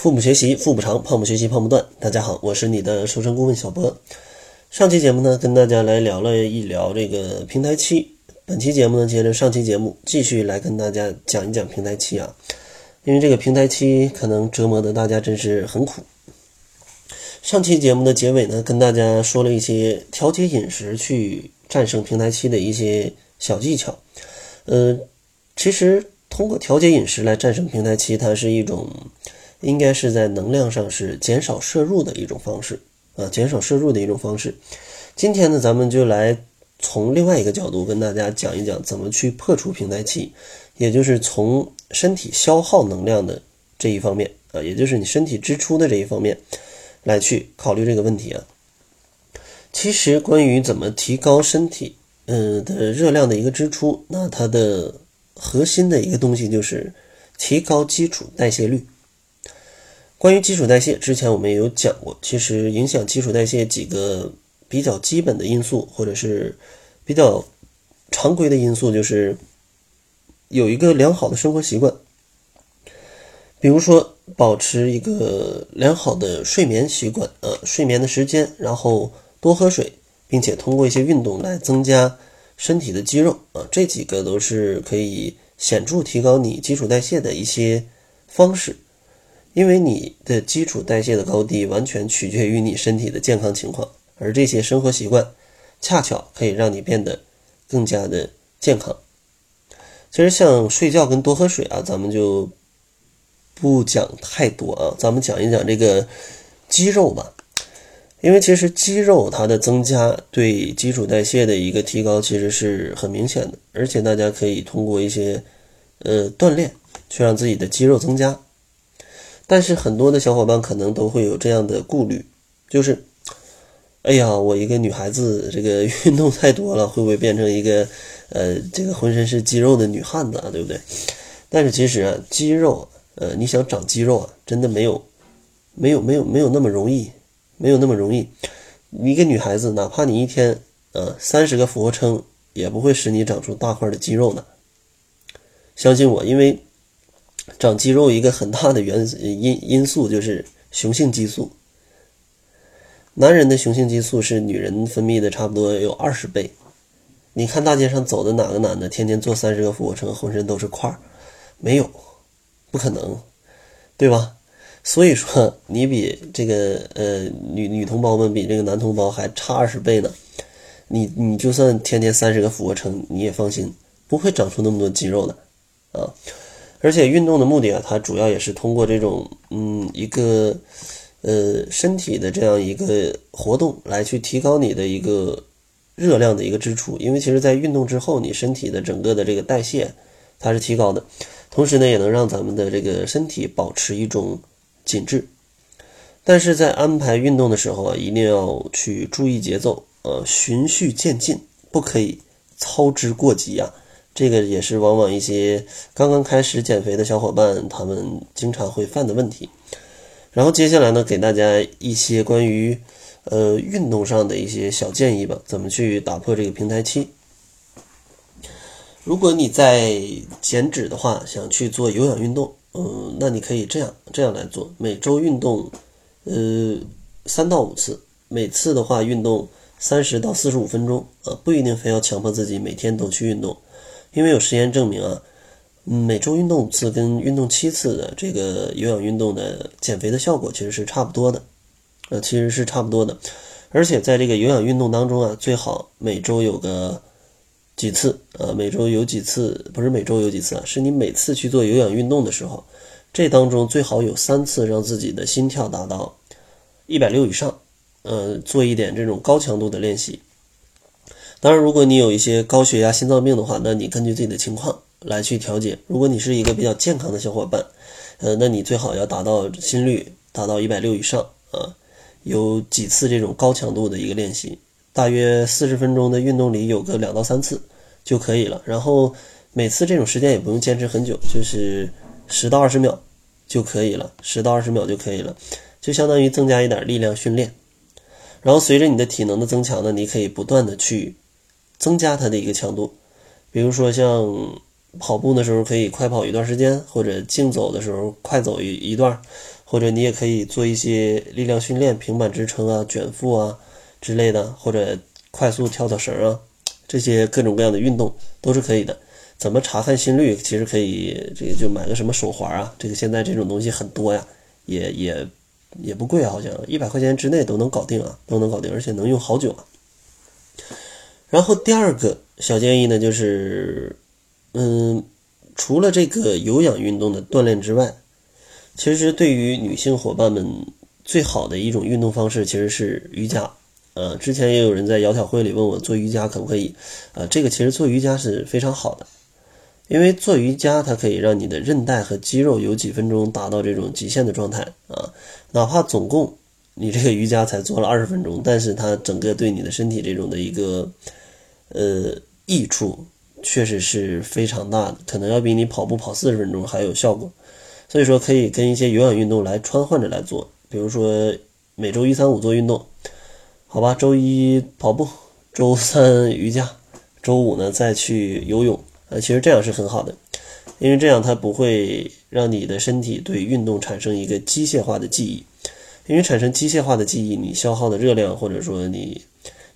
父母学习父母长，胖不学习胖不断。大家好，我是你的瘦身顾问小博。上期节目呢，跟大家来聊了一聊这个平台期。本期节目呢，接着上期节目继续来跟大家讲一讲平台期啊。因为这个平台期可能折磨的大家真是很苦。上期节目的结尾呢，跟大家说了一些调节饮食去战胜平台期的一些小技巧。呃，其实通过调节饮食来战胜平台期，它是一种应该是在能量上是减少摄入的一种方式啊，减少摄入的一种方式。今天呢，咱们就来从另外一个角度跟大家讲一讲怎么去破除平台期，也就是从身体消耗能量的这一方面啊，也就是你身体支出的这一方面来去考虑这个问题啊。其实关于怎么提高身体。嗯的热量的一个支出，那它的核心的一个东西就是提高基础代谢率。关于基础代谢，之前我们也有讲过，其实影响基础代谢几个比较基本的因素，或者是比较常规的因素，就是有一个良好的生活习惯，比如说保持一个良好的睡眠习惯，呃，睡眠的时间，然后多喝水。并且通过一些运动来增加身体的肌肉啊，这几个都是可以显著提高你基础代谢的一些方式。因为你的基础代谢的高低完全取决于你身体的健康情况，而这些生活习惯恰巧可以让你变得更加的健康。其实像睡觉跟多喝水啊，咱们就不讲太多啊，咱们讲一讲这个肌肉吧。因为其实肌肉它的增加对基础代谢的一个提高其实是很明显的，而且大家可以通过一些呃锻炼去让自己的肌肉增加。但是很多的小伙伴可能都会有这样的顾虑，就是，哎呀，我一个女孩子这个运动太多了，会不会变成一个呃这个浑身是肌肉的女汉子啊，对不对？但是其实啊，肌肉呃你想长肌肉啊，真的没有没有没有没有那么容易。没有那么容易，一个女孩子，哪怕你一天，呃，三十个俯卧撑，也不会使你长出大块的肌肉呢。相信我，因为长肌肉一个很大的原因因素就是雄性激素。男人的雄性激素是女人分泌的差不多有二十倍。你看大街上走的哪个男的天天做三十个俯卧撑，浑身都是块儿？没有，不可能，对吧？所以说，你比这个呃女女同胞们比这个男同胞还差二十倍呢。你你就算天天三十个俯卧撑，你也放心，不会长出那么多肌肉的啊。而且运动的目的啊，它主要也是通过这种嗯一个呃身体的这样一个活动来去提高你的一个热量的一个支出。因为其实，在运动之后，你身体的整个的这个代谢它是提高的，同时呢，也能让咱们的这个身体保持一种。紧致，但是在安排运动的时候啊，一定要去注意节奏，呃，循序渐进，不可以操之过急啊。这个也是往往一些刚刚开始减肥的小伙伴他们经常会犯的问题。然后接下来呢，给大家一些关于呃运动上的一些小建议吧，怎么去打破这个平台期。如果你在减脂的话，想去做有氧运动。嗯，那你可以这样这样来做，每周运动，呃，三到五次，每次的话运动三十到四十五分钟，啊，不一定非要强迫自己每天都去运动，因为有实验证明啊，每周运动五次跟运动七次的这个有氧运动的减肥的效果其实是差不多的，呃，其实是差不多的，而且在这个有氧运动当中啊，最好每周有个。几次呃？每周有几次？不是每周有几次啊？是你每次去做有氧运动的时候，这当中最好有三次让自己的心跳达到一百六以上。呃，做一点这种高强度的练习。当然，如果你有一些高血压、心脏病的话，那你根据自己的情况来去调节。如果你是一个比较健康的小伙伴，呃，那你最好要达到心率达到一百六以上啊。有几次这种高强度的一个练习。大约四十分钟的运动里有个两到三次就可以了，然后每次这种时间也不用坚持很久，就是十到二十秒就可以了，十到二十秒就可以了，就相当于增加一点力量训练。然后随着你的体能的增强呢，你可以不断的去增加它的一个强度，比如说像跑步的时候可以快跑一段时间，或者竞走的时候快走一一段，或者你也可以做一些力量训练，平板支撑啊、卷腹啊之类的，或者快速跳跳绳啊，这些各种各样的运动都是可以的。怎么查看心率？其实可以，这个就买个什么手环啊，这个现在这种东西很多呀，也也也不贵，好像一百块钱之内都能搞定啊，都能搞定，而且能用好久啊。然后第二个小建议呢，就是，嗯，除了这个有氧运动的锻炼之外，其实对于女性伙伴们最好的一种运动方式其实是瑜伽。呃，之前也有人在窈窕会里问我做瑜伽可不可以？呃，这个其实做瑜伽是非常好的。因为做瑜伽，它可以让你的韧带和肌肉有几分钟达到这种极限的状态啊，哪怕总共你这个瑜伽才做了二十分钟，但是它整个对你的身体这种的一个呃益处确实是非常大的，可能要比你跑步跑四十分钟还有效果。所以说，可以跟一些有氧运动来穿换着来做，比如说每周一三五做运动，好吧，周一跑步，周三瑜伽，周五呢再去游泳。呃，其实这样是很好的，因为这样它不会让你的身体对运动产生一个机械化的记忆，因为产生机械化的记忆，你消耗的热量或者说你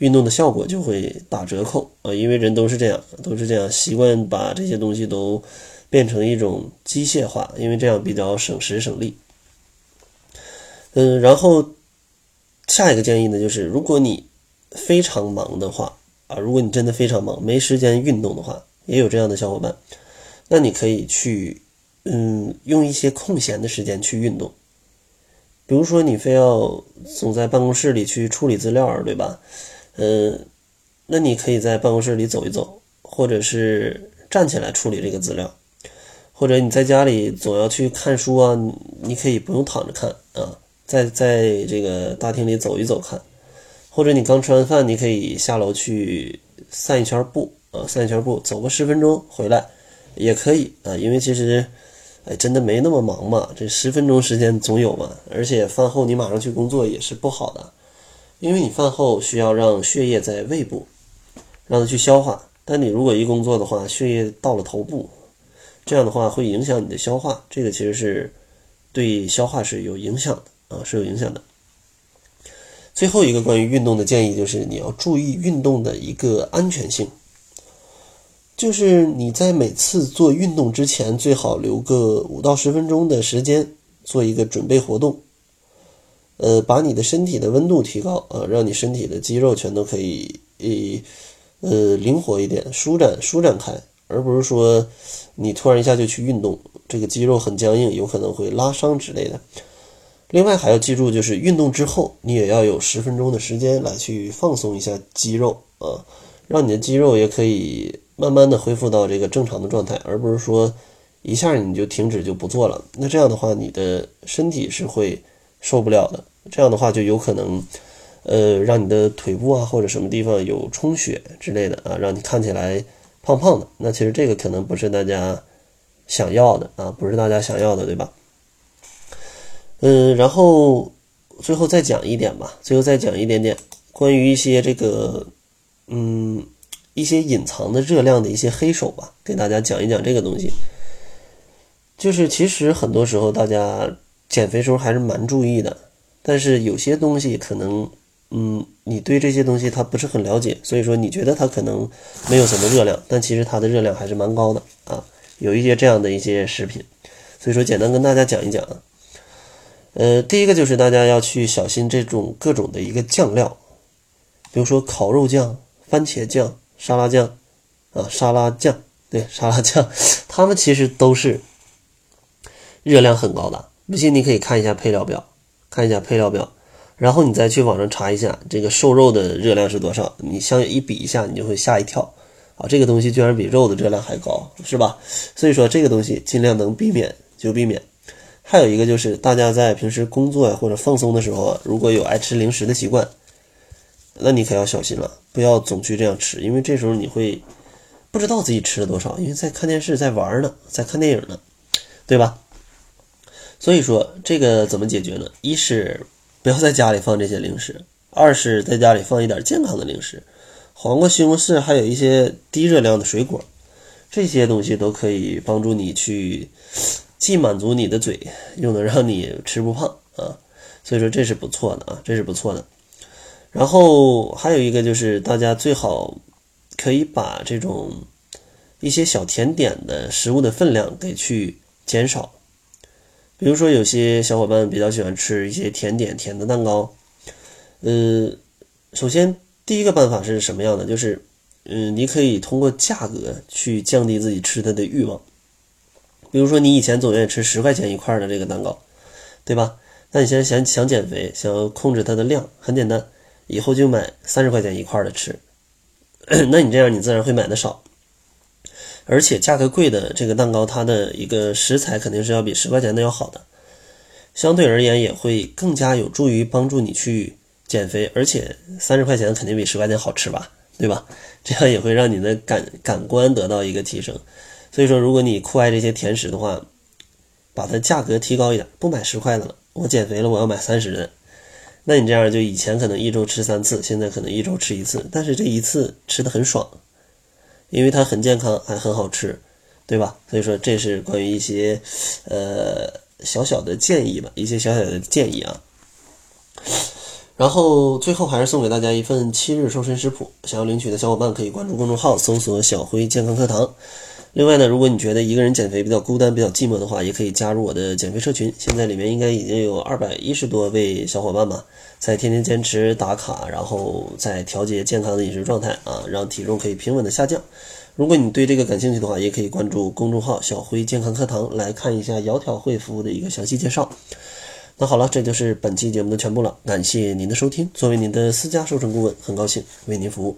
运动的效果就会打折扣啊，因为人都是这样，都是这样习惯把这些东西都变成一种机械化，因为这样比较省时省力。嗯，然后下一个建议呢，就是如果你非常忙的话啊，如果你真的非常忙，没时间运动的话。也有这样的小伙伴，那你可以去，嗯，用一些空闲的时间去运动。比如说，你非要总在办公室里去处理资料，对吧？嗯，那你可以在办公室里走一走，或者是站起来处理这个资料，或者你在家里总要去看书啊，你可以不用躺着看啊，在在这个大厅里走一走看，或者你刚吃完饭，你可以下楼去散一圈步。啊，散一圈步，走个十分钟回来也可以啊，因为其实，哎，真的没那么忙嘛，这十分钟时间总有嘛。而且饭后你马上去工作也是不好的，因为你饭后需要让血液在胃部让它去消化，但你如果一工作的话，血液到了头部，这样的话会影响你的消化，这个其实是对消化是有影响的啊，是有影响的。最后一个关于运动的建议就是你要注意运动的一个安全性。就是你在每次做运动之前，最好留个五到十分钟的时间做一个准备活动，呃，把你的身体的温度提高啊，让你身体的肌肉全都可以呃灵活一点，舒展舒展开，而不是说你突然一下就去运动，这个肌肉很僵硬，有可能会拉伤之类的。另外还要记住，就是运动之后你也要有十分钟的时间来去放松一下肌肉啊，让你的肌肉也可以。慢慢的恢复到这个正常的状态，而不是说一下你就停止就不做了。那这样的话，你的身体是会受不了的。这样的话，就有可能，呃，让你的腿部啊或者什么地方有充血之类的啊，让你看起来胖胖的。那其实这个可能不是大家想要的啊，不是大家想要的，对吧？嗯，然后最后再讲一点吧，最后再讲一点点关于一些这个，嗯。一些隐藏的热量的一些黑手吧，给大家讲一讲这个东西。就是其实很多时候大家减肥时候还是蛮注意的，但是有些东西可能，嗯，你对这些东西它不是很了解，所以说你觉得它可能没有什么热量，但其实它的热量还是蛮高的啊。有一些这样的一些食品，所以说简单跟大家讲一讲啊。呃，第一个就是大家要去小心这种各种的一个酱料，比如说烤肉酱、番茄酱。沙拉酱，啊，沙拉酱，对，沙拉酱，它们其实都是热量很高的。不信你可以看一下配料表，看一下配料表，然后你再去网上查一下这个瘦肉的热量是多少，你相一比一下，你就会吓一跳啊！这个东西居然比肉的热量还高，是吧？所以说这个东西尽量能避免就避免。还有一个就是大家在平时工作呀或者放松的时候啊，如果有爱吃零食的习惯。那你可要小心了，不要总去这样吃，因为这时候你会不知道自己吃了多少，因为在看电视、在玩呢，在看电影呢，对吧？所以说这个怎么解决呢？一是不要在家里放这些零食，二是在家里放一点健康的零食，黄瓜、西红柿，还有一些低热量的水果，这些东西都可以帮助你去既满足你的嘴，又能让你吃不胖啊。所以说这是不错的啊，这是不错的。然后还有一个就是大家最好可以把这种一些小甜点的食物的分量给去减少。比如说有些小伙伴比较喜欢吃一些甜点、甜的蛋糕，呃，首先第一个办法是什么样的？就是，嗯，你可以通过价格去降低自己吃它的欲望。比如说你以前总愿意吃十块钱一块的这个蛋糕，对吧？那你现在想想减肥，想要控制它的量，很简单，以后就买三十块钱一块的吃。那你这样，你自然会买的少。而且价格贵的这个蛋糕，它的一个食材肯定是要比十块钱的要好的，相对而言也会更加有助于帮助你去减肥。而且三十块钱肯定比十块钱好吃吧，对吧？这样也会让你的感感官得到一个提升。所以说，如果你酷爱这些甜食的话，把它价格提高一点，不买十块的了，我减肥了，我要买三十的。那你这样就以前可能一周吃三次，现在可能一周吃一次，但是这一次吃的很爽。因为它很健康，还很好吃，对吧？所以说这是关于一些呃小小的建议吧，一些小小的建议啊。然后最后还是送给大家一份七日瘦身食谱，想要领取的小伙伴可以关注公众号，搜索“小辉健康课堂”。另外呢，如果你觉得一个人减肥比较孤单、比较寂寞的话，也可以加入我的减肥社群。现在里面应该已经有二百一十多位小伙伴吧，在天天坚持打卡，然后在调节健康的饮食状态啊，让体重可以平稳的下降。如果你对这个感兴趣的话，也可以关注公众号“小辉健康课堂”来看一下窈窕会服务的一个详细介绍。那好了，这就是本期节目的全部了，感谢您的收听。作为您的私家瘦身顾问，很高兴为您服务。